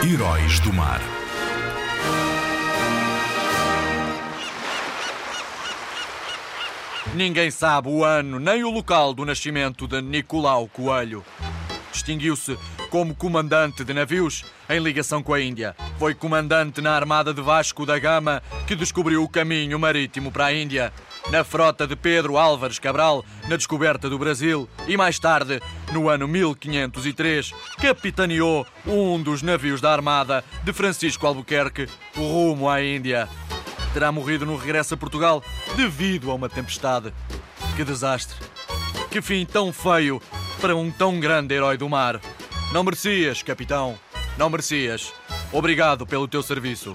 Heróis do Mar. Ninguém sabe o ano nem o local do nascimento de Nicolau Coelho. Distinguiu-se como comandante de navios em ligação com a Índia. Foi comandante na Armada de Vasco da Gama que descobriu o caminho marítimo para a Índia. Na frota de Pedro Álvares Cabral, na descoberta do Brasil. E mais tarde, no ano 1503, capitaneou um dos navios da Armada de Francisco Albuquerque rumo à Índia terá morrido no regresso a Portugal devido a uma tempestade. Que desastre! Que fim tão feio para um tão grande herói do mar. Não merecias, capitão. Não merecias. Obrigado pelo teu serviço.